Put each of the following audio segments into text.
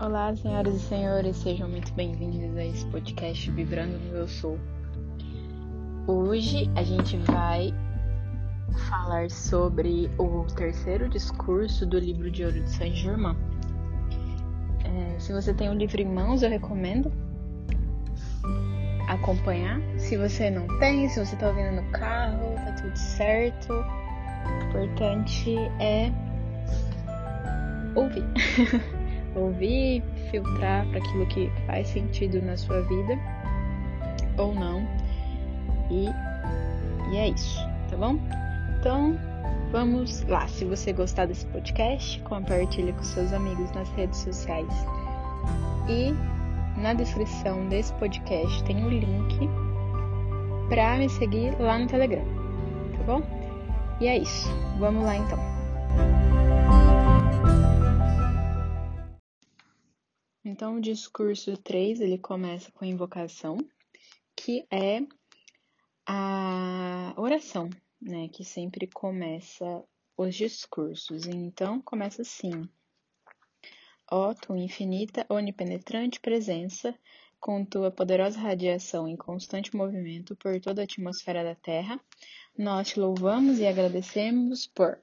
Olá, senhoras e senhores, sejam muito bem-vindos a esse podcast Vibrando no Eu Sou. Hoje a gente vai falar sobre o terceiro discurso do livro de ouro de Saint Germain. É, se você tem o livro em mãos, eu recomendo acompanhar. Se você não tem, se você tá ouvindo no carro, tá tudo certo. O importante é ouvir. ouvir, filtrar para aquilo que faz sentido na sua vida ou não. E, e é isso, tá bom? Então, vamos lá. Se você gostar desse podcast, compartilhe com seus amigos nas redes sociais. E na descrição desse podcast tem um link para me seguir lá no Telegram, tá bom? E é isso. Vamos lá então. Então, o discurso 3, ele começa com a invocação, que é a oração, né, que sempre começa os discursos. Então, começa assim: Ó, tua infinita, onipenetrante presença, com tua poderosa radiação em constante movimento por toda a atmosfera da Terra, nós te louvamos e agradecemos por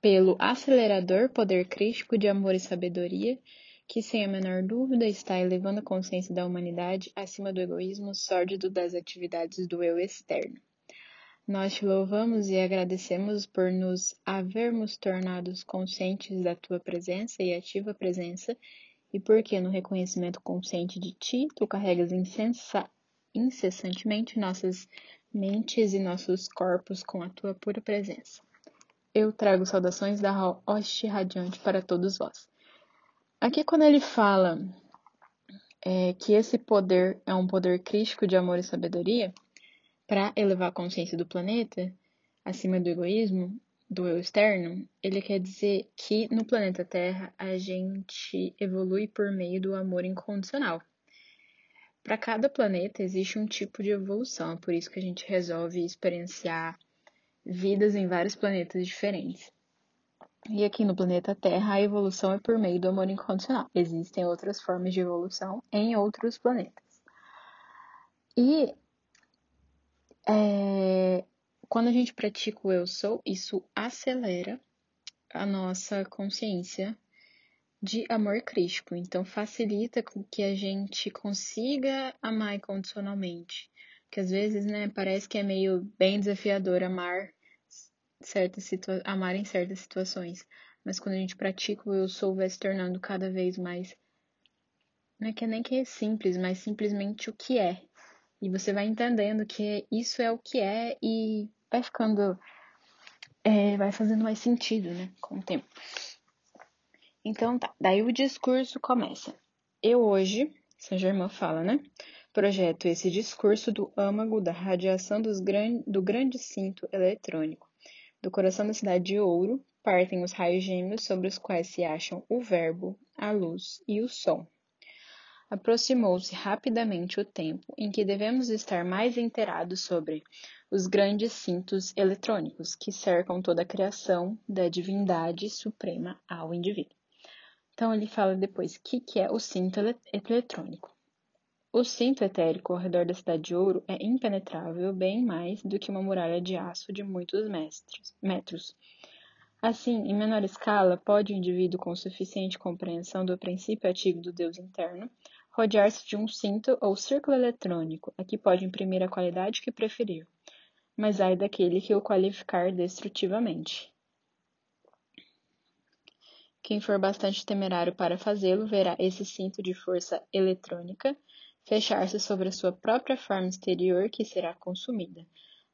pelo acelerador poder crítico de amor e sabedoria que, sem a menor dúvida, está elevando a consciência da humanidade acima do egoísmo sórdido das atividades do eu externo. Nós te louvamos e agradecemos por nos havermos tornados conscientes da tua presença e ativa presença, e porque, no reconhecimento consciente de ti, tu carregas incessantemente nossas mentes e nossos corpos com a tua pura presença. Eu trago saudações da hoste radiante para todos vós. Aqui, quando ele fala é, que esse poder é um poder crítico de amor e sabedoria para elevar a consciência do planeta acima do egoísmo, do eu externo, ele quer dizer que no planeta Terra a gente evolui por meio do amor incondicional. Para cada planeta existe um tipo de evolução, por isso que a gente resolve experienciar vidas em vários planetas diferentes. E aqui no planeta Terra, a evolução é por meio do amor incondicional. Existem outras formas de evolução em outros planetas. E é, quando a gente pratica o eu sou, isso acelera a nossa consciência de amor crítico. Então, facilita com que a gente consiga amar incondicionalmente. Porque às vezes, né, parece que é meio bem desafiador amar certas amar em certas situações. Mas quando a gente pratica o eu sou, vai se tornando cada vez mais. Não é que nem que é simples, mas simplesmente o que é. E você vai entendendo que isso é o que é e vai ficando. É, vai fazendo mais sentido, né? Com o tempo. Então tá. Daí o discurso começa. Eu hoje, Saint Germain fala, né? Projeto esse discurso do âmago da radiação dos gran... do grande cinto eletrônico do coração da cidade de Ouro partem os raios gêmeos sobre os quais se acham o Verbo, a luz e o som. Aproximou-se rapidamente o tempo em que devemos estar mais inteirados sobre os grandes cintos eletrônicos que cercam toda a criação da divindade suprema ao indivíduo. Então ele fala depois o que, que é o cinto eletrônico. O cinto etérico ao redor da cidade de ouro é impenetrável bem mais do que uma muralha de aço de muitos metros. Assim, em menor escala, pode o indivíduo com suficiente compreensão do princípio ativo do Deus interno rodear-se de um cinto ou círculo eletrônico, a que pode imprimir a qualidade que preferir, mas ai daquele que o qualificar destrutivamente. Quem for bastante temerário para fazê-lo verá esse cinto de força eletrônica fechar-se sobre a sua própria forma exterior que será consumida.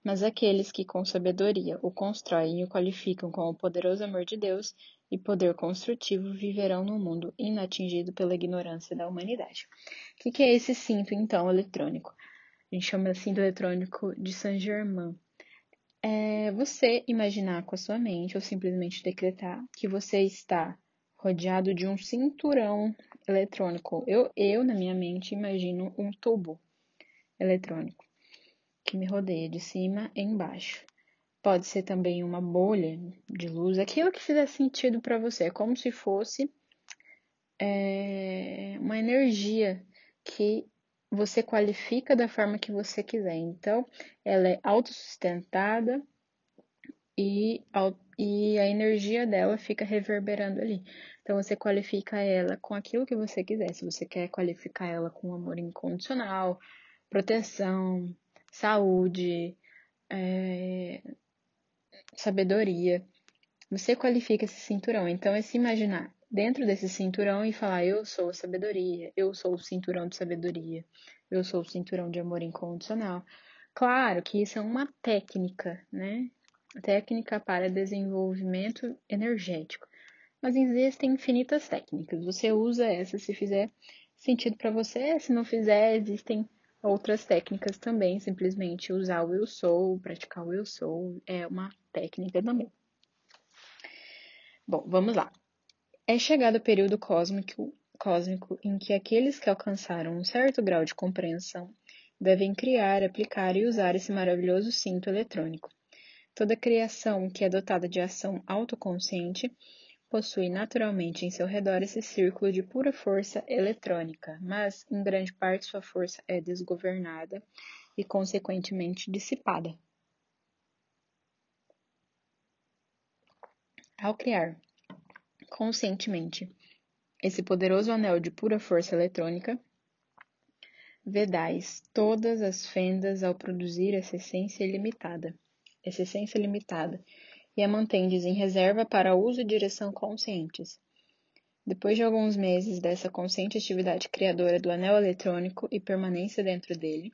Mas aqueles que com sabedoria o constroem e o qualificam com o poderoso amor de Deus e poder construtivo viverão num mundo inatingido pela ignorância da humanidade. O que, que é esse cinto, então, eletrônico? A gente chama de cinto eletrônico de Saint-Germain. É você imaginar com a sua mente, ou simplesmente decretar, que você está rodeado de um cinturão eletrônico. Eu, eu, na minha mente, imagino um tubo eletrônico que me rodeia de cima e embaixo. Pode ser também uma bolha de luz, aquilo que fizer sentido para você. É como se fosse é uma energia que você qualifica da forma que você quiser. Então, ela é autossustentada e, e a energia dela fica reverberando ali. Então, você qualifica ela com aquilo que você quiser. Se você quer qualificar ela com amor incondicional, proteção, saúde, é, sabedoria, você qualifica esse cinturão. Então, é se imaginar dentro desse cinturão e falar: Eu sou a sabedoria, eu sou o cinturão de sabedoria, eu sou o cinturão de amor incondicional. Claro que isso é uma técnica, né? Técnica para desenvolvimento energético. Mas existem infinitas técnicas. Você usa essa se fizer sentido para você, se não fizer, existem outras técnicas também. Simplesmente usar o eu sou, praticar o eu sou, é uma técnica também. Bom, vamos lá. É chegado o período cósmico, cósmico em que aqueles que alcançaram um certo grau de compreensão devem criar, aplicar e usar esse maravilhoso cinto eletrônico. Toda criação que é dotada de ação autoconsciente possui naturalmente em seu redor esse círculo de pura força eletrônica, mas em grande parte sua força é desgovernada e consequentemente dissipada. Ao criar conscientemente esse poderoso anel de pura força eletrônica, vedais todas as fendas ao produzir essa essência ilimitada, essa essência limitada, e a mantendes em reserva para uso e direção conscientes. Depois de alguns meses dessa consciente atividade criadora do anel eletrônico e permanência dentro dele,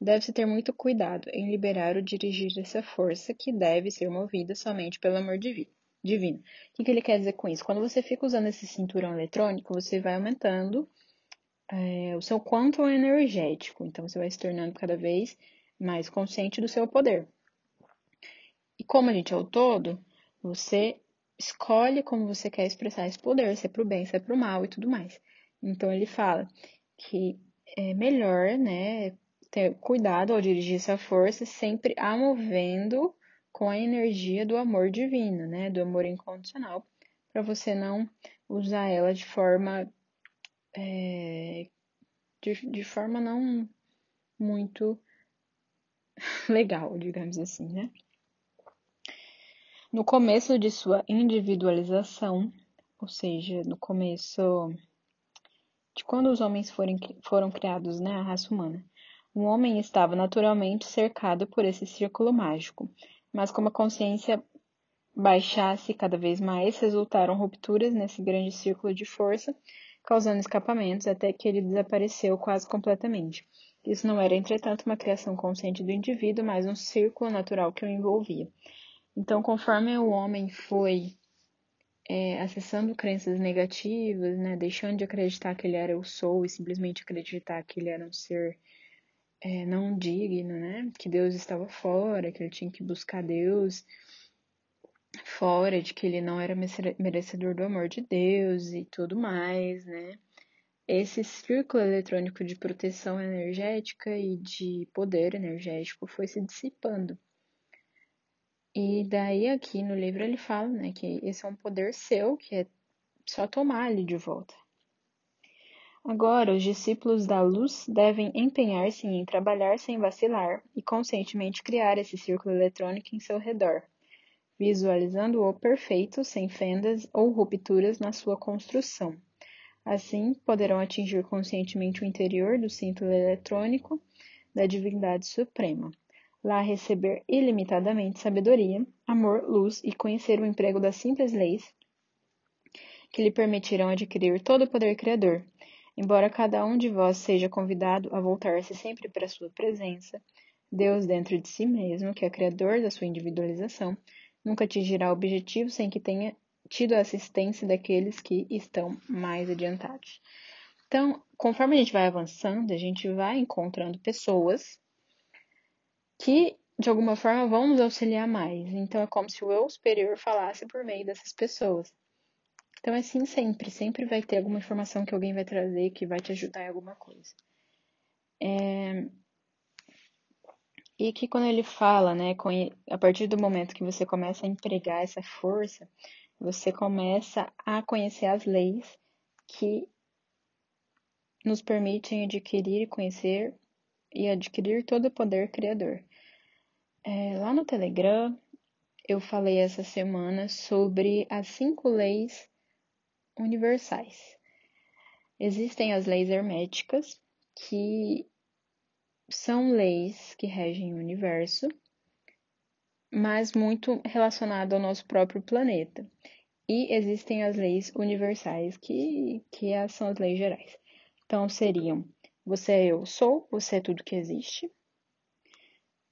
deve-se ter muito cuidado em liberar ou dirigir essa força que deve ser movida somente pelo amor divino. O que, que ele quer dizer com isso? Quando você fica usando esse cinturão eletrônico, você vai aumentando é, o seu quanto energético. Então, você vai se tornando cada vez mais consciente do seu poder. E como a gente é o todo, você escolhe como você quer expressar esse poder, se é pro bem, se é pro mal e tudo mais. Então, ele fala que é melhor, né, ter cuidado ao dirigir essa força, sempre a movendo com a energia do amor divino, né? Do amor incondicional, para você não usar ela de forma é, de, de forma não muito legal, digamos assim, né? No começo de sua individualização, ou seja, no começo de quando os homens foram, criados, né, a raça humana, o homem estava naturalmente cercado por esse círculo mágico, mas como a consciência baixasse cada vez mais, resultaram rupturas nesse grande círculo de força, causando escapamentos até que ele desapareceu quase completamente. Isso não era, entretanto, uma criação consciente do indivíduo, mas um círculo natural que o envolvia. Então, conforme o homem foi é, acessando crenças negativas, né, deixando de acreditar que ele era o sou e simplesmente acreditar que ele era um ser é, não digno, né? Que Deus estava fora, que ele tinha que buscar Deus fora, de que ele não era merecedor do amor de Deus e tudo mais, né? Esse círculo eletrônico de proteção energética e de poder energético foi se dissipando. E daí aqui no livro ele fala, né, que esse é um poder seu, que é só tomar ele de volta. Agora, os discípulos da luz devem empenhar-se em trabalhar sem vacilar e conscientemente criar esse círculo eletrônico em seu redor, visualizando-o perfeito, sem fendas ou rupturas na sua construção. Assim, poderão atingir conscientemente o interior do cinto eletrônico da divindade suprema. Lá receber ilimitadamente sabedoria, amor, luz e conhecer o emprego das simples leis que lhe permitirão adquirir todo o poder criador Embora cada um de vós seja convidado a voltar-se sempre para a sua presença, Deus dentro de si mesmo, que é criador da sua individualização, nunca atingirá o objetivo sem que tenha tido a assistência daqueles que estão mais adiantados. Então, conforme a gente vai avançando, a gente vai encontrando pessoas que, de alguma forma, vão nos auxiliar mais. Então, é como se o eu superior falasse por meio dessas pessoas. Então, é assim sempre, sempre vai ter alguma informação que alguém vai trazer que vai te ajudar em alguma coisa. É... E que quando ele fala, né, a partir do momento que você começa a empregar essa força, você começa a conhecer as leis que nos permitem adquirir, conhecer e adquirir todo o poder criador. É, lá no Telegram, eu falei essa semana sobre as cinco leis universais. Existem as leis herméticas, que são leis que regem o universo, mas muito relacionado ao nosso próprio planeta. E existem as leis universais, que, que são as leis gerais. Então, seriam: você é eu sou, você é tudo que existe.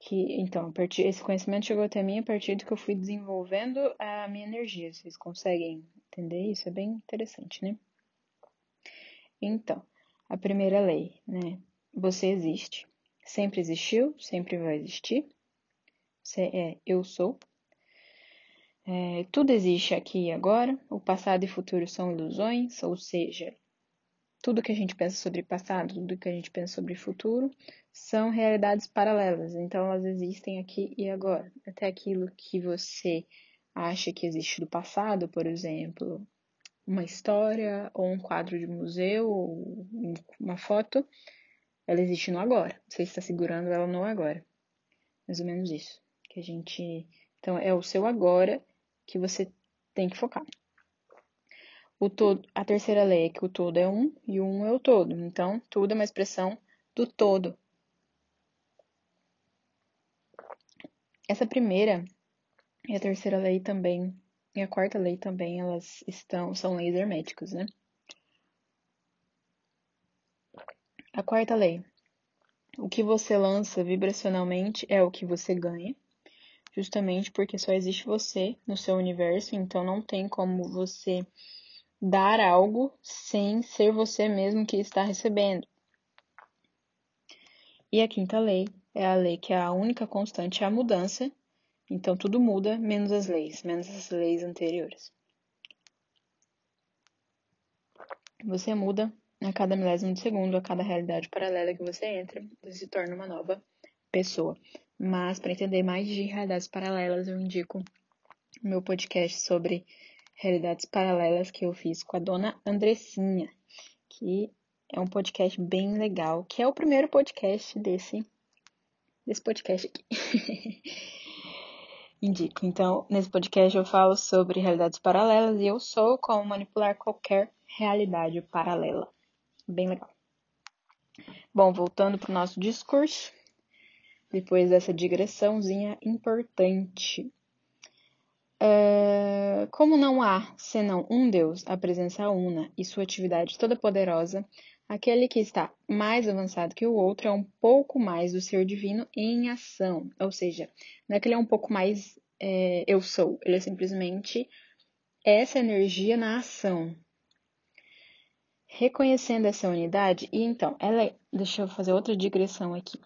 Que, então, esse conhecimento chegou até mim a partir do que eu fui desenvolvendo a minha energia. Vocês conseguem entender isso? É bem interessante, né? Então, a primeira lei, né? Você existe, sempre existiu, sempre vai existir. Você é eu sou. É, tudo existe aqui e agora. O passado e futuro são ilusões, ou seja, tudo que a gente pensa sobre passado, tudo que a gente pensa sobre futuro, são realidades paralelas. Então, elas existem aqui e agora. Até aquilo que você acha que existe do passado, por exemplo, uma história ou um quadro de museu ou uma foto, ela existe no agora. Você está segurando ela no agora. Mais ou menos isso. Que a gente. Então, é o seu agora que você tem que focar. O todo, a terceira lei é que o todo é um e um é o todo. Então, tudo é uma expressão do todo. Essa primeira e a terceira lei também e a quarta lei também, elas estão, são leis herméticas, né? A quarta lei. O que você lança vibracionalmente é o que você ganha, justamente porque só existe você no seu universo, então não tem como você dar algo sem ser você mesmo que está recebendo. E a quinta lei é a lei que é a única constante é a mudança então tudo muda, menos as leis, menos as leis anteriores. Você muda a cada milésimo de segundo, a cada realidade paralela que você entra, você se torna uma nova pessoa. Mas para entender mais de realidades paralelas, eu indico meu podcast sobre realidades paralelas que eu fiz com a dona Andressinha, que é um podcast bem legal, que é o primeiro podcast desse desse podcast aqui. indico. Então, nesse podcast eu falo sobre realidades paralelas e eu sou como manipular qualquer realidade paralela. Bem legal. Bom, voltando para o nosso discurso, depois dessa digressãozinha importante. Uh, como não há senão um Deus, a presença una e sua atividade toda poderosa, aquele que está mais avançado que o outro é um pouco mais do ser divino em ação. Ou seja, não é que ele é um pouco mais é, eu sou, ele é simplesmente essa energia na ação. Reconhecendo essa unidade, e então, ela, é, deixa eu fazer outra digressão aqui.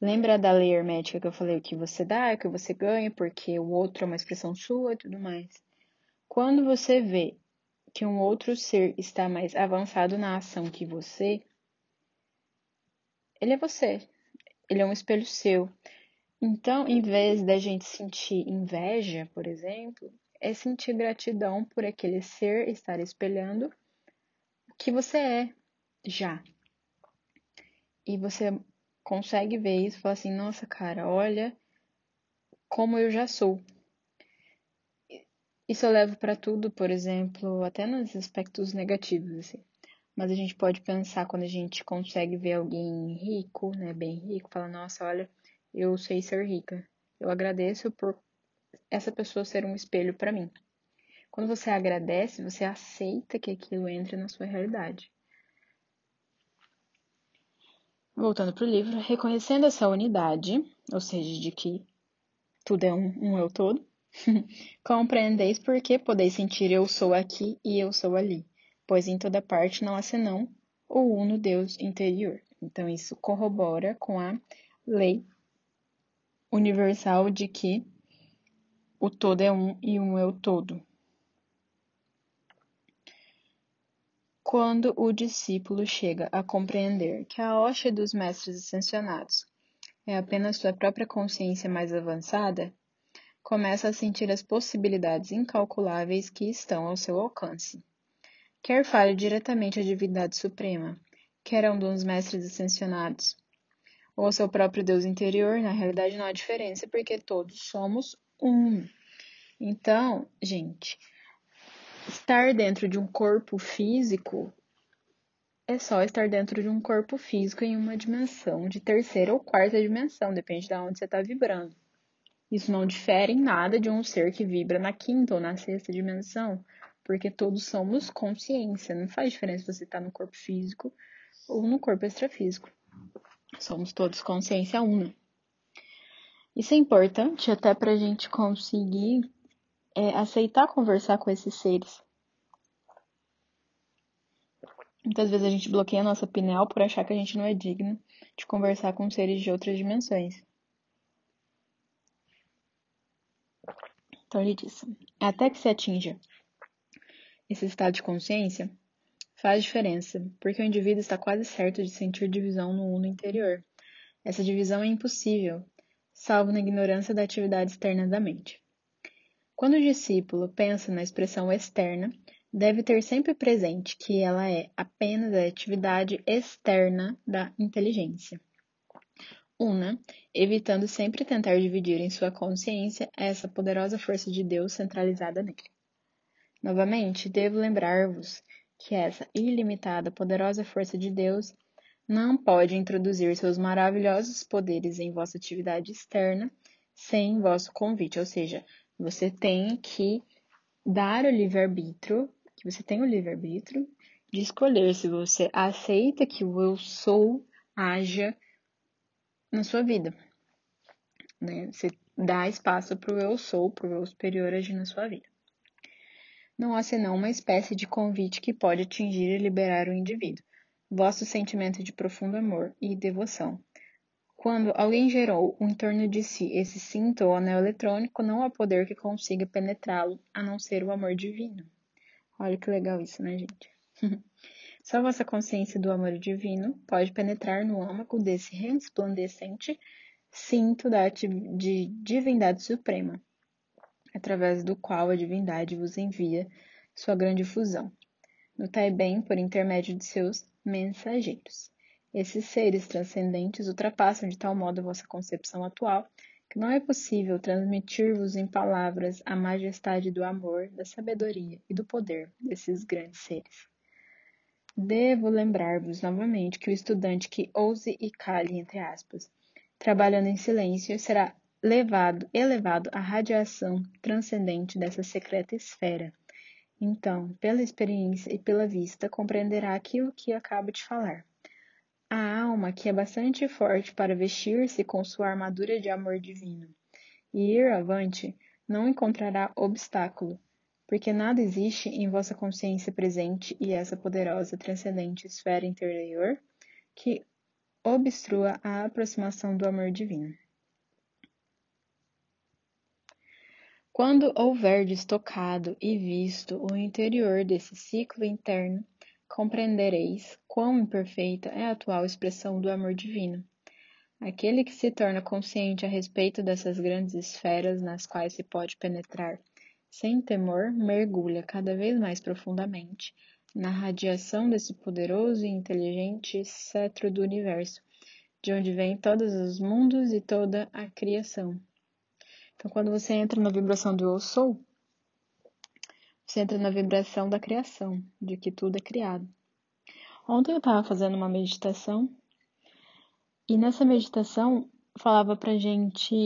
Lembra da lei hermética que eu falei o que você dá, o que você ganha, porque o outro é uma expressão sua e tudo mais. Quando você vê que um outro ser está mais avançado na ação que você, ele é você. Ele é um espelho seu. Então, em vez da gente sentir inveja, por exemplo, é sentir gratidão por aquele ser estar espelhando o que você é já. E você consegue ver isso e falar assim: nossa, cara, olha como eu já sou. Isso eu levo para tudo, por exemplo, até nos aspectos negativos, assim. Mas a gente pode pensar quando a gente consegue ver alguém rico, né, bem rico, fala, nossa, olha, eu sei ser rica. Eu agradeço por essa pessoa ser um espelho para mim. Quando você agradece, você aceita que aquilo entre na sua realidade. Voltando para o livro, reconhecendo essa unidade, ou seja, de que tudo é um, um eu todo, compreendeis porque podeis sentir eu sou aqui e eu sou ali, pois em toda parte não há senão o uno Deus interior. Então isso corrobora com a lei universal de que o todo é um e um é o todo. Quando o discípulo chega a compreender que a hoxa dos mestres ascensionados é apenas sua própria consciência mais avançada, começa a sentir as possibilidades incalculáveis que estão ao seu alcance. quer fale diretamente à divindade suprema, quer a um dos mestres ascensionados, ou ao seu próprio Deus interior, na realidade não há diferença, porque todos somos um. Então, gente, estar dentro de um corpo físico é só estar dentro de um corpo físico em uma dimensão de terceira ou quarta dimensão, depende de onde você está vibrando. Isso não difere em nada de um ser que vibra na quinta ou na sexta dimensão, porque todos somos consciência. Não faz diferença se você está no corpo físico ou no corpo extrafísico. Somos todos consciência una. Isso é importante até para a gente conseguir é, aceitar conversar com esses seres. Muitas vezes a gente bloqueia a nossa pineal por achar que a gente não é digno de conversar com seres de outras dimensões. Então ele diz: até que se atinja esse estado de consciência, faz diferença, porque o indivíduo está quase certo de sentir divisão no uno interior. Essa divisão é impossível, salvo na ignorância da atividade externa da mente. Quando o discípulo pensa na expressão externa, deve ter sempre presente que ela é apenas a atividade externa da inteligência. Una, evitando sempre tentar dividir em sua consciência essa poderosa força de Deus centralizada nele. Novamente, devo lembrar-vos que essa ilimitada, poderosa força de Deus não pode introduzir seus maravilhosos poderes em vossa atividade externa sem vosso convite, ou seja, você tem que dar o livre-arbítrio que você tem o livre-arbítrio de escolher se você aceita que o eu sou haja na sua vida. Né? Você dá espaço para o eu sou, para o eu superior agir na sua vida. Não há senão uma espécie de convite que pode atingir e liberar o indivíduo. Vosso sentimento de profundo amor e devoção. Quando alguém gerou em torno de si esse cinto ou anel eletrônico, não há poder que consiga penetrá-lo, a não ser o amor divino. Olha que legal isso, né, gente? Só vossa consciência do amor divino pode penetrar no âmago desse resplandecente cinto da de divindade suprema, através do qual a divindade vos envia sua grande fusão. Notai bem por intermédio de seus mensageiros. Esses seres transcendentes ultrapassam de tal modo a vossa concepção atual que não é possível transmitir-vos em palavras a majestade do amor, da sabedoria e do poder desses grandes seres. Devo lembrar-vos novamente que o estudante que ouse e cale, entre aspas, trabalhando em silêncio, será levado, elevado à radiação transcendente dessa secreta esfera. Então, pela experiência e pela vista, compreenderá aquilo que acabo de falar. A alma, que é bastante forte para vestir-se com sua armadura de amor divino e ir avante, não encontrará obstáculo, porque nada existe em vossa consciência presente e essa poderosa transcendente esfera interior que obstrua a aproximação do amor divino. Quando houverdes tocado e visto o interior desse ciclo interno, compreendereis quão imperfeita é a atual expressão do amor divino. Aquele que se torna consciente a respeito dessas grandes esferas nas quais se pode penetrar sem temor, mergulha cada vez mais profundamente na radiação desse poderoso e inteligente cetro do universo, de onde vêm todos os mundos e toda a criação. Então, quando você entra na vibração do Eu Sou, você entra na vibração da criação, de que tudo é criado. Ontem eu estava fazendo uma meditação e nessa meditação falava pra gente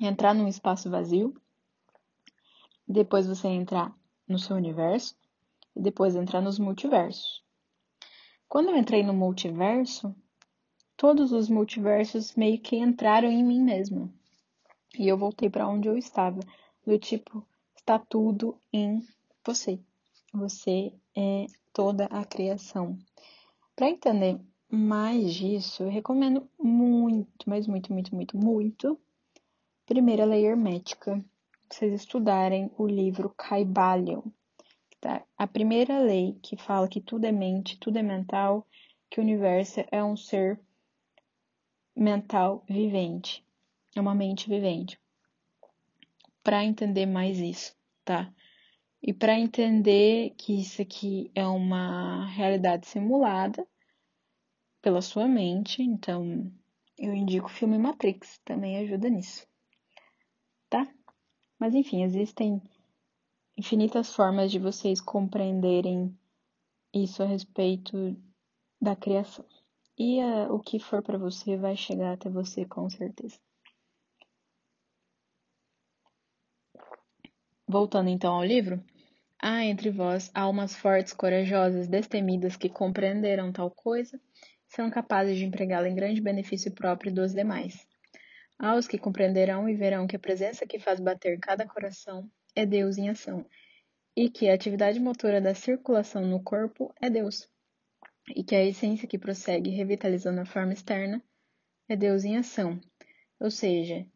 entrar num espaço vazio, depois você entrar no seu universo e depois entrar nos multiversos. Quando eu entrei no multiverso, todos os multiversos meio que entraram em mim mesma. E eu voltei para onde eu estava do tipo, está tudo em você. Você é toda a criação. Para entender mais disso, eu recomendo muito, mas muito, muito, muito, muito, primeira lei hermética, vocês estudarem o livro Caibalion. Tá? A primeira lei que fala que tudo é mente, tudo é mental, que o universo é um ser mental vivente, é uma mente vivente para entender mais isso, tá? E para entender que isso aqui é uma realidade simulada pela sua mente, então eu indico o filme Matrix, também ajuda nisso. Tá? Mas enfim, existem infinitas formas de vocês compreenderem isso a respeito da criação. E uh, o que for para você vai chegar até você com certeza. Voltando então ao livro, há entre vós almas fortes, corajosas, destemidas que compreenderam tal coisa, serão capazes de empregá-la em grande benefício próprio dos demais. Há os que compreenderão e verão que a presença que faz bater cada coração é Deus em ação, e que a atividade motora da circulação no corpo é Deus e que a essência que prossegue revitalizando a forma externa é Deus em ação. Ou seja,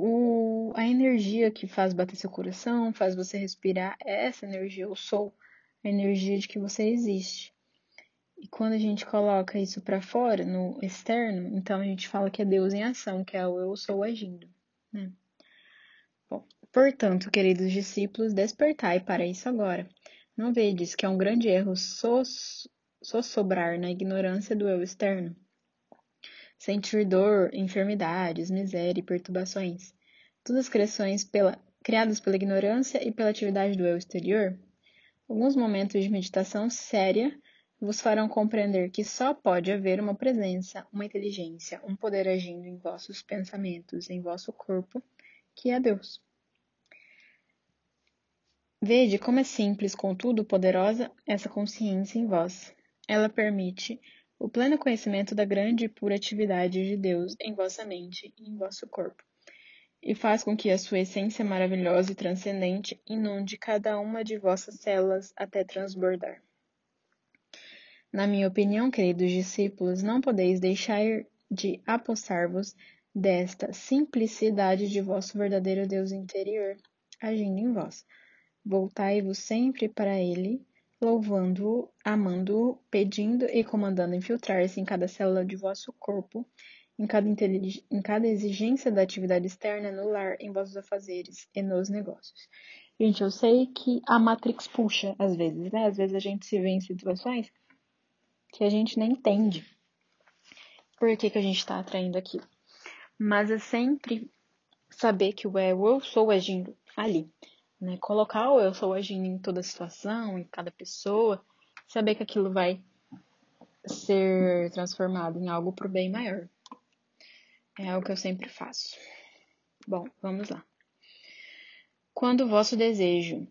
o, a energia que faz bater seu coração, faz você respirar, é essa energia, eu sou, a energia de que você existe. E quando a gente coloca isso para fora, no externo, então a gente fala que é Deus em ação, que é o eu sou agindo. Né? Bom, portanto, queridos discípulos, despertai para isso agora não vedes que é um grande erro sossobrar na ignorância do eu externo? Sentir dor, enfermidades, miséria e perturbações. Todas criações pela, criadas pela ignorância e pela atividade do eu exterior? Alguns momentos de meditação séria vos farão compreender que só pode haver uma presença, uma inteligência, um poder agindo em vossos pensamentos, em vosso corpo, que é Deus. Vede como é simples, contudo poderosa, essa consciência em vós. Ela permite o pleno conhecimento da grande e pura atividade de Deus em vossa mente e em vosso corpo, e faz com que a sua essência maravilhosa e transcendente inunde cada uma de vossas células até transbordar. Na minha opinião, queridos discípulos, não podeis deixar de apossar-vos desta simplicidade de vosso verdadeiro Deus interior, agindo em vós Voltai-vos sempre para ele, louvando-o, amando-o, pedindo e comandando infiltrar-se em cada célula de vosso corpo, em cada, em cada exigência da atividade externa no lar, em vossos afazeres e nos negócios. Gente, eu sei que a Matrix puxa às vezes, né? Às vezes a gente se vê em situações que a gente nem entende por que, que a gente está atraindo aquilo. Mas é sempre saber que o eu sou agindo ali né? Colocar o eu sou agindo em toda situação, em cada pessoa, saber que aquilo vai ser transformado em algo pro bem maior. É o que eu sempre faço. Bom, vamos lá. Quando o vosso desejo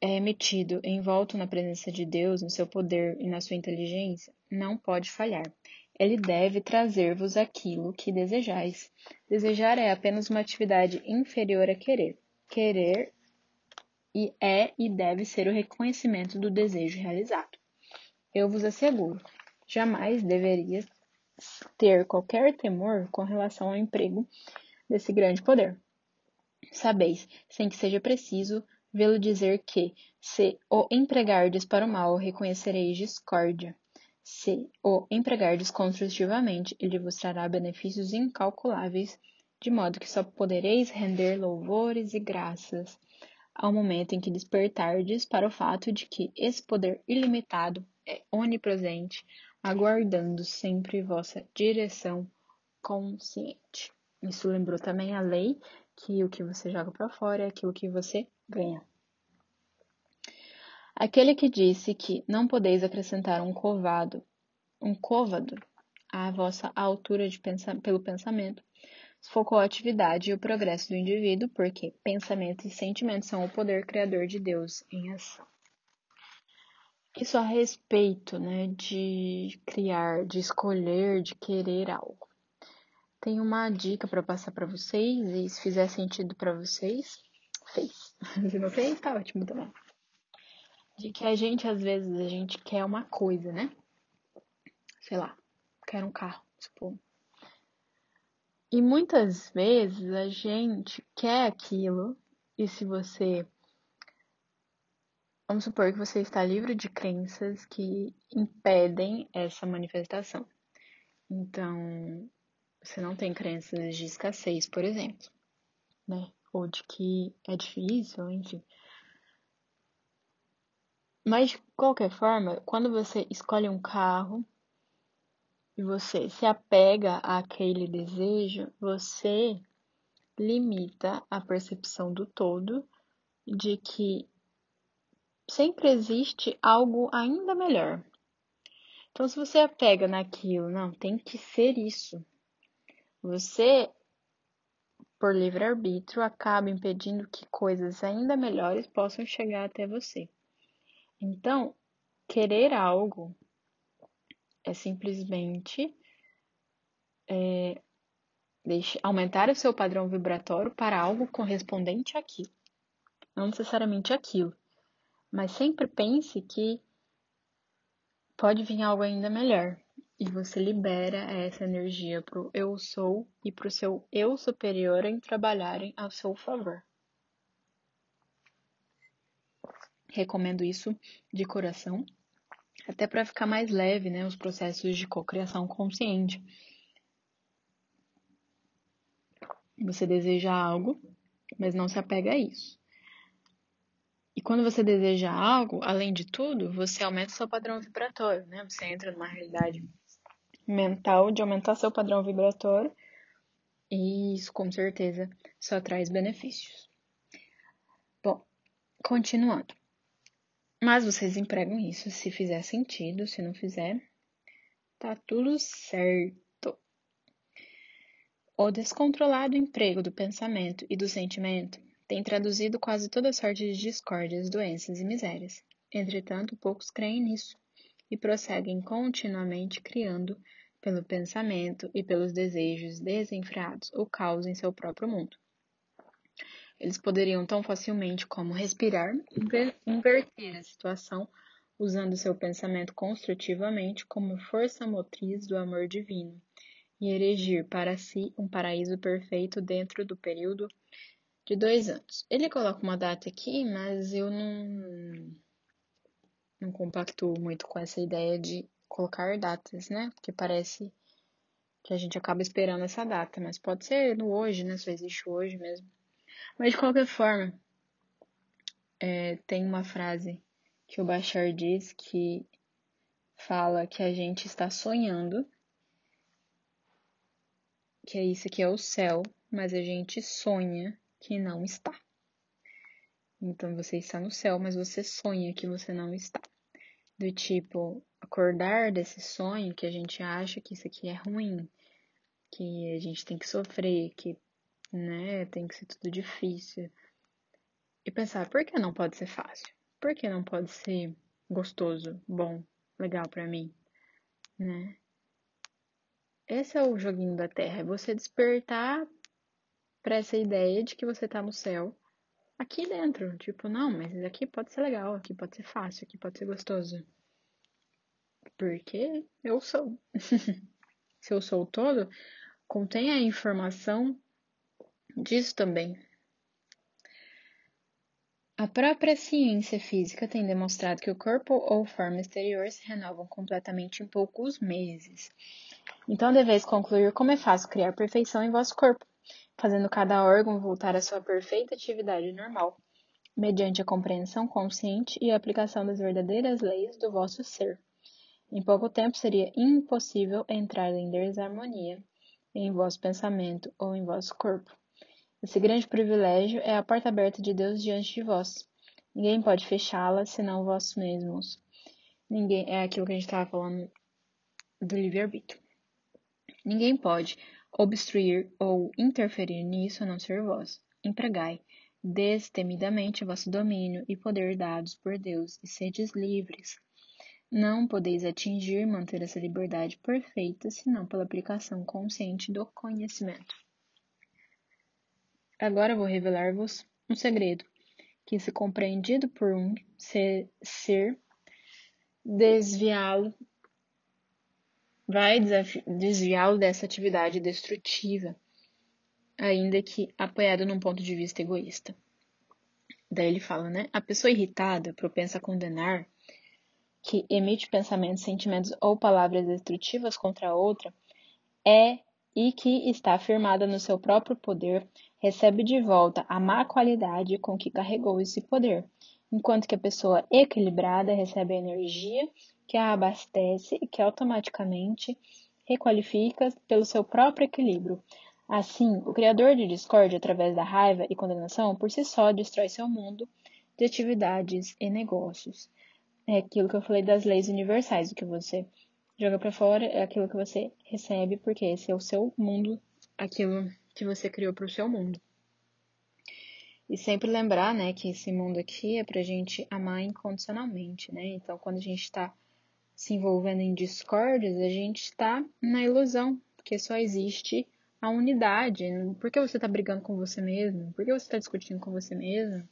é emitido envolto na presença de Deus, no seu poder e na sua inteligência, não pode falhar. Ele deve trazer-vos aquilo que desejais. Desejar é apenas uma atividade inferior a querer. Querer e é e deve ser o reconhecimento do desejo realizado. Eu vos asseguro, jamais deveria ter qualquer temor com relação ao emprego desse grande poder. Sabeis, sem que seja preciso vê-lo dizer que, se o empregardes para o mal, reconhecereis discórdia. Se o empregardes construtivamente, ele vos trará benefícios incalculáveis, de modo que só podereis render louvores e graças ao momento em que despertardes para o fato de que esse poder ilimitado é onipresente, aguardando sempre vossa direção consciente. Isso lembrou também a lei que o que você joga para fora é aquilo que você ganha. Aquele que disse que não podeis acrescentar um covado, um côvado à vossa altura pensa pelo pensamento, focou a atividade e o progresso do indivíduo, porque pensamento e sentimento são o poder criador de Deus em ação. Isso a respeito né, de criar, de escolher, de querer algo. Tem uma dica para passar para vocês, e se fizer sentido para vocês, fez. Se não fez, tá ótimo também. De que a gente, às vezes, a gente quer uma coisa, né? Sei lá, quer um carro, tipo, e muitas vezes a gente quer aquilo, e se você. Vamos supor que você está livre de crenças que impedem essa manifestação. Então, você não tem crenças de escassez, por exemplo, né? Ou de que é difícil, enfim. Mas de qualquer forma, quando você escolhe um carro e você se apega àquele desejo, você limita a percepção do todo de que sempre existe algo ainda melhor. Então, se você apega naquilo, não, tem que ser isso. Você, por livre-arbítrio, acaba impedindo que coisas ainda melhores possam chegar até você. Então, querer algo é simplesmente é, deixe, aumentar o seu padrão vibratório para algo correspondente àquilo. Não necessariamente aquilo, mas sempre pense que pode vir algo ainda melhor. E você libera essa energia para o eu sou e para o seu eu superior em trabalharem ao seu favor. Recomendo isso de coração, até para ficar mais leve, né, os processos de cocriação consciente. Você deseja algo, mas não se apega a isso. E quando você deseja algo, além de tudo, você aumenta seu padrão vibratório, né? Você entra numa realidade mental de aumentar seu padrão vibratório e isso com certeza só traz benefícios. Bom, continuando. Mas vocês empregam isso se fizer sentido, se não fizer, tá tudo certo. O descontrolado emprego do pensamento e do sentimento tem traduzido quase toda sorte de discórdias, doenças e misérias. Entretanto, poucos creem nisso e prosseguem continuamente criando, pelo pensamento e pelos desejos desenfreados, o caos em seu próprio mundo. Eles poderiam tão facilmente como respirar, inverter a situação usando seu pensamento construtivamente como força motriz do amor divino e erigir para si um paraíso perfeito dentro do período de dois anos. Ele coloca uma data aqui, mas eu não, não compacto muito com essa ideia de colocar datas, né? Porque parece que a gente acaba esperando essa data, mas pode ser no hoje, né? Só existe hoje mesmo. Mas de qualquer forma, é, tem uma frase que o Bachar diz que fala que a gente está sonhando, que é isso que é o céu, mas a gente sonha que não está. Então você está no céu, mas você sonha que você não está. Do tipo, acordar desse sonho que a gente acha que isso aqui é ruim, que a gente tem que sofrer, que né? Tem que ser tudo difícil. E pensar, por que não pode ser fácil? Por que não pode ser gostoso, bom, legal para mim, né? Esse é o joguinho da Terra, é você despertar para essa ideia de que você tá no céu aqui dentro. Tipo, não, mas aqui pode ser legal, aqui pode ser fácil, aqui pode ser gostoso. Porque eu sou. Se eu sou todo, contém a informação disso também. A própria ciência física tem demonstrado que o corpo ou forma exterior se renovam completamente em poucos meses. Então deveis concluir como é fácil criar perfeição em vosso corpo, fazendo cada órgão voltar à sua perfeita atividade normal, mediante a compreensão consciente e a aplicação das verdadeiras leis do vosso ser. Em pouco tempo seria impossível entrar em desarmonia em vosso pensamento ou em vosso corpo. Esse grande privilégio é a porta aberta de Deus diante de vós. Ninguém pode fechá-la senão vós mesmos. Ninguém é aquilo que a gente estava falando do livre-arbítrio. Ninguém pode obstruir ou interferir nisso a não ser vós. Empregai destemidamente vosso domínio e poder dados por Deus e sedes livres. Não podeis atingir manter essa liberdade perfeita senão pela aplicação consciente do conhecimento. Agora vou revelar-vos um segredo, que, se compreendido por um ser, ser desviá-lo, vai desviá-lo dessa atividade destrutiva, ainda que apoiado num ponto de vista egoísta. Daí ele fala, né? A pessoa irritada, propensa a condenar, que emite pensamentos, sentimentos ou palavras destrutivas contra a outra, é e que está firmada no seu próprio poder, recebe de volta a má qualidade com que carregou esse poder, enquanto que a pessoa equilibrada recebe a energia que a abastece e que automaticamente requalifica pelo seu próprio equilíbrio. Assim, o criador de discórdia através da raiva e condenação por si só destrói seu mundo de atividades e negócios. É aquilo que eu falei das leis universais, o que você joga para fora é aquilo que você recebe, porque esse é o seu mundo, aquilo que você criou para o seu mundo. E sempre lembrar, né, que esse mundo aqui é pra gente amar incondicionalmente, né? Então, quando a gente está se envolvendo em discórdias, a gente está na ilusão, porque só existe a unidade. Por que você está brigando com você mesmo? Por que você está discutindo com você mesmo?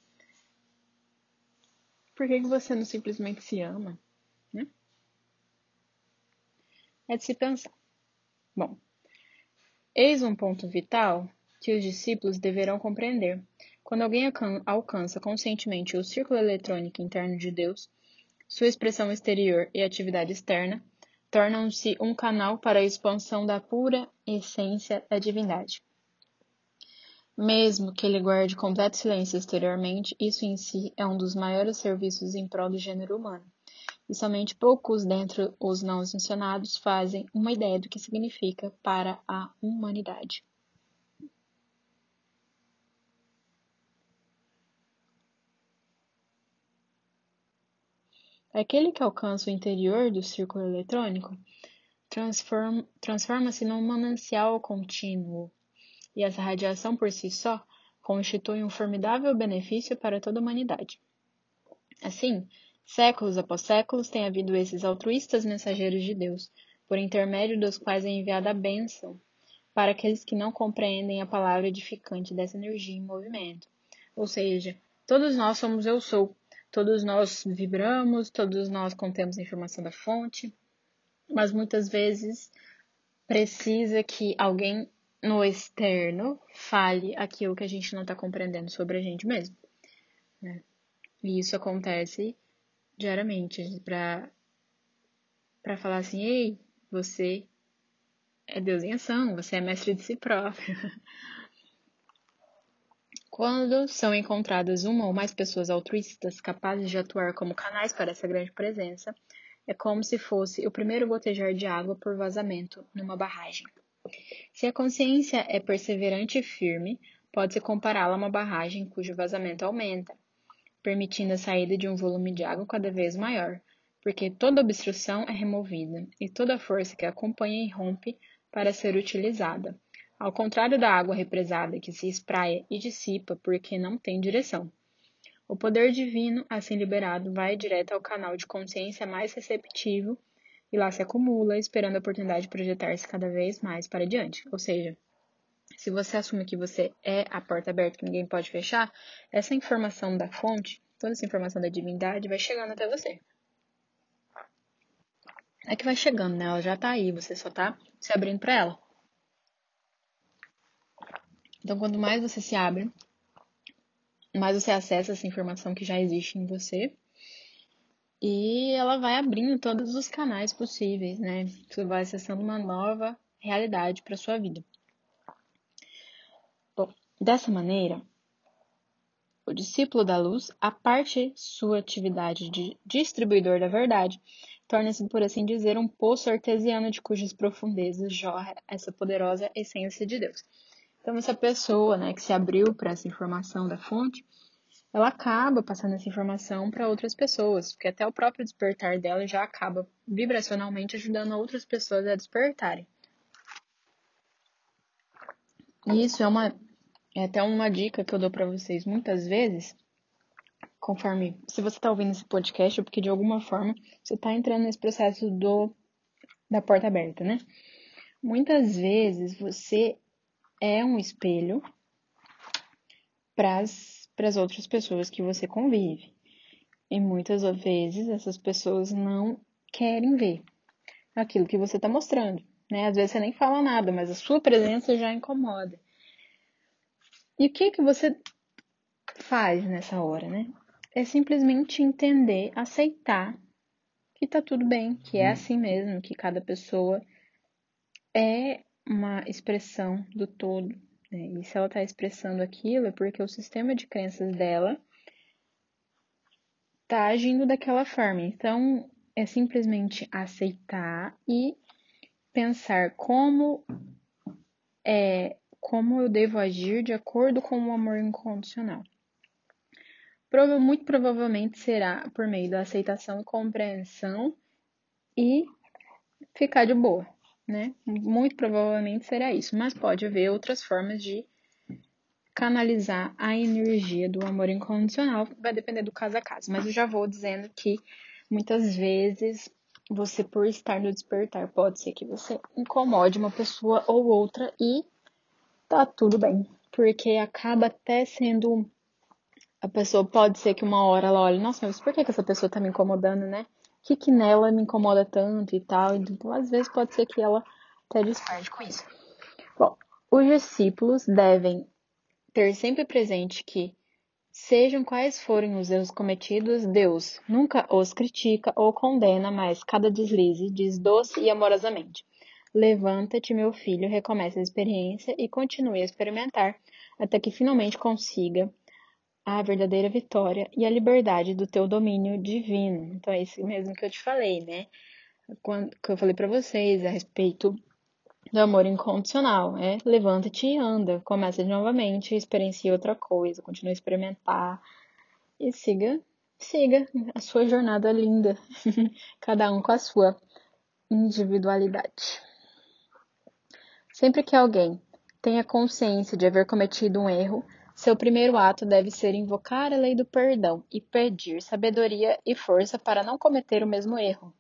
Por que, que você não simplesmente se ama? Né? É de se pensar. Bom, eis um ponto vital que os discípulos deverão compreender. Quando alguém alcança conscientemente o círculo eletrônico interno de Deus, sua expressão exterior e atividade externa tornam-se um canal para a expansão da pura essência da divindade. Mesmo que ele guarde completo silêncio exteriormente, isso em si é um dos maiores serviços em prol do gênero humano. E somente poucos dentre os não mencionados fazem uma ideia do que significa para a humanidade. Aquele que alcança o interior do círculo eletrônico transforma-se num manancial contínuo, e essa radiação por si só constitui um formidável benefício para toda a humanidade. Assim, séculos após séculos tem havido esses altruístas mensageiros de Deus, por intermédio dos quais é enviada a bênção para aqueles que não compreendem a palavra edificante dessa energia em movimento. Ou seja, todos nós somos eu sou, Todos nós vibramos, todos nós contemos a informação da fonte, mas muitas vezes precisa que alguém no externo fale aquilo que a gente não está compreendendo sobre a gente mesmo. Né? E isso acontece diariamente para para falar assim, ei, você é Deus em ação, você é mestre de si próprio. Quando são encontradas uma ou mais pessoas altruístas capazes de atuar como canais para essa grande presença, é como se fosse o primeiro gotejar de água por vazamento numa barragem. Se a consciência é perseverante e firme, pode-se compará-la a uma barragem cujo vazamento aumenta, permitindo a saída de um volume de água cada vez maior, porque toda obstrução é removida e toda força que acompanha irrompe para ser utilizada, ao contrário da água represada que se espraia e dissipa porque não tem direção. O poder divino, assim liberado, vai direto ao canal de consciência mais receptivo e lá se acumula, esperando a oportunidade de projetar-se cada vez mais para diante. Ou seja, se você assume que você é a porta aberta que ninguém pode fechar, essa informação da fonte, toda essa informação da divindade vai chegando até você. É que vai chegando, né? Ela já tá aí, você só tá se abrindo para ela. Então, quanto mais você se abre, mais você acessa essa informação que já existe em você. E ela vai abrindo todos os canais possíveis, né? Você vai acessando uma nova realidade para sua vida. Dessa maneira, o discípulo da luz, a parte sua atividade de distribuidor da verdade, torna-se, por assim dizer, um poço artesiano de cujas profundezas jorra essa poderosa essência de Deus. Então, essa pessoa né, que se abriu para essa informação da fonte, ela acaba passando essa informação para outras pessoas, porque até o próprio despertar dela já acaba vibracionalmente ajudando outras pessoas a despertarem. E isso é uma é até uma dica que eu dou para vocês muitas vezes, conforme se você está ouvindo esse podcast, é porque de alguma forma você está entrando nesse processo do da porta aberta, né? Muitas vezes você é um espelho para as outras pessoas que você convive. E muitas vezes essas pessoas não querem ver aquilo que você está mostrando. Né? Às vezes você nem fala nada, mas a sua presença já incomoda. E o que, que você faz nessa hora, né? É simplesmente entender, aceitar que tá tudo bem, que é assim mesmo, que cada pessoa é uma expressão do todo. Né? E se ela está expressando aquilo, é porque o sistema de crenças dela tá agindo daquela forma. Então, é simplesmente aceitar e pensar como é como eu devo agir de acordo com o amor incondicional. Prova, muito provavelmente será por meio da aceitação e compreensão e ficar de boa, né? Muito provavelmente será isso, mas pode haver outras formas de canalizar a energia do amor incondicional, vai depender do caso a caso, mas eu já vou dizendo que muitas vezes você por estar no despertar pode ser que você incomode uma pessoa ou outra e tá tudo bem, porque acaba até sendo a pessoa pode ser que uma hora ela olhe, nossa, mas por que, que essa pessoa tá me incomodando, né? O que, que nela me incomoda tanto e tal? Então, às vezes pode ser que ela até desparte com isso. Bom, os discípulos devem ter sempre presente que, sejam quais forem os erros cometidos, Deus nunca os critica ou condena, mas cada deslize diz doce e amorosamente: Levanta-te, meu filho, recomece a experiência e continue a experimentar até que finalmente consiga a verdadeira vitória e a liberdade do teu domínio divino. Então é isso mesmo que eu te falei, né? Quando que eu falei para vocês a respeito do amor incondicional, é levanta-te e anda, começa novamente, experiencie outra coisa, continue a experimentar e siga, siga a sua jornada linda, cada um com a sua individualidade. Sempre que alguém tenha consciência de haver cometido um erro, seu primeiro ato deve ser invocar a lei do perdão e pedir sabedoria e força para não cometer o mesmo erro.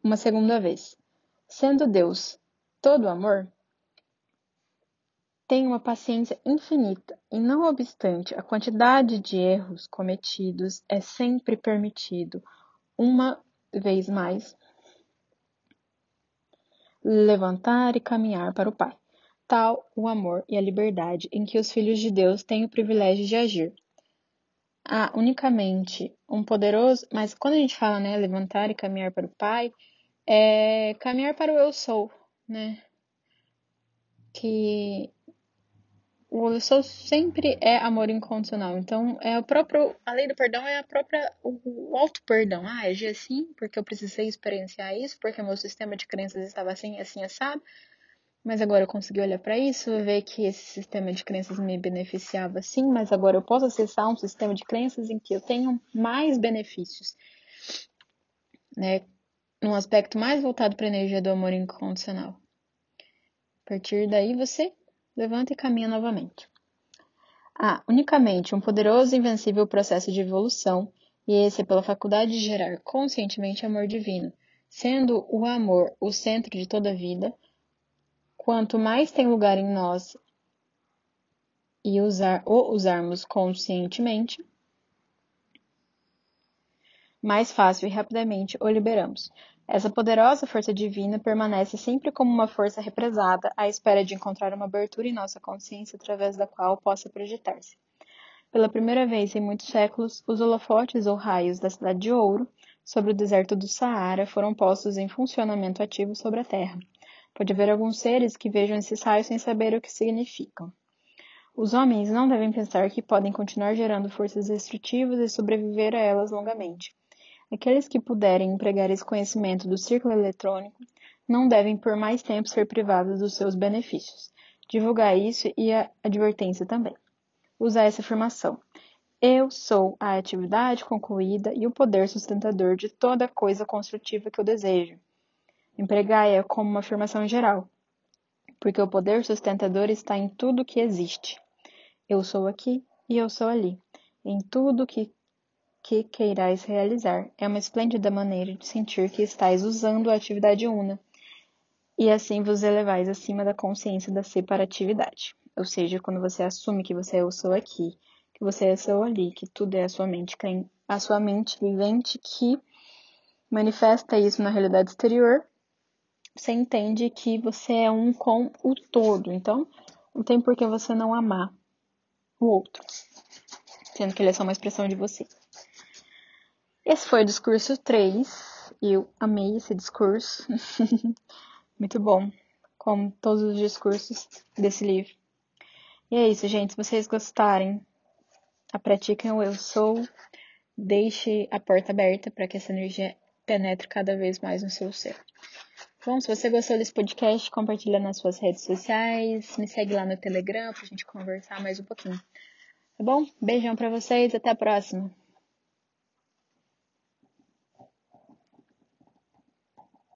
Uma segunda vez. Sendo Deus todo amor, tem uma paciência infinita e, não obstante a quantidade de erros cometidos, é sempre permitido, uma vez mais, levantar e caminhar para o Pai. Tal o amor e a liberdade em que os filhos de Deus têm o privilégio de agir. Há unicamente um poderoso, mas quando a gente fala, né, levantar e caminhar para o Pai, é caminhar para o eu sou, né? Que o sou sempre é amor incondicional. Então, é o próprio, a lei do perdão é a própria, o, o auto perdão. Ah, agi assim porque eu precisei experienciar isso, porque meu sistema de crenças estava assim, assim, assado. Mas agora eu consegui olhar para isso, ver que esse sistema de crenças me beneficiava sim, mas agora eu posso acessar um sistema de crenças em que eu tenho mais benefícios, né? Num aspecto mais voltado para a energia do amor incondicional. A partir daí você levanta e caminha novamente. Há unicamente um poderoso e invencível processo de evolução, e esse é pela faculdade de gerar conscientemente amor divino, sendo o amor o centro de toda a vida. Quanto mais tem lugar em nós e usar ou usarmos conscientemente, mais fácil e rapidamente o liberamos. Essa poderosa força divina permanece sempre como uma força represada, à espera de encontrar uma abertura em nossa consciência através da qual possa projetar-se. Pela primeira vez em muitos séculos, os holofotes ou raios da Cidade de Ouro sobre o deserto do Saara foram postos em funcionamento ativo sobre a Terra. Pode haver alguns seres que vejam esses raios sem saber o que significam. Os homens não devem pensar que podem continuar gerando forças destrutivas e sobreviver a elas longamente. Aqueles que puderem empregar esse conhecimento do círculo eletrônico não devem por mais tempo ser privados dos seus benefícios. Divulgar isso e a advertência também. Usar essa afirmação. Eu sou a atividade concluída e o poder sustentador de toda coisa construtiva que eu desejo. Empregai-a como uma afirmação geral, porque o poder sustentador está em tudo que existe. Eu sou aqui e eu sou ali, em tudo que que queirais realizar. É uma esplêndida maneira de sentir que estáis usando a atividade una, e assim vos elevais acima da consciência da separatividade. Ou seja, quando você assume que você é o sou aqui, que você é seu ali, que tudo é a sua mente, a sua mente vivente que manifesta isso na realidade exterior, você entende que você é um com o todo. Então, não tem por que você não amar o outro, sendo que ele é só uma expressão de você. Esse foi o discurso 3. Eu amei esse discurso. Muito bom, como todos os discursos desse livro. E é isso, gente. Se vocês gostarem, a pratiquem o Eu Sou. deixe a porta aberta para que essa energia penetre cada vez mais no seu ser. Bom, se você gostou desse podcast, compartilha nas suas redes sociais, me segue lá no Telegram pra gente conversar mais um pouquinho. Tá bom? Beijão para vocês, até a próxima.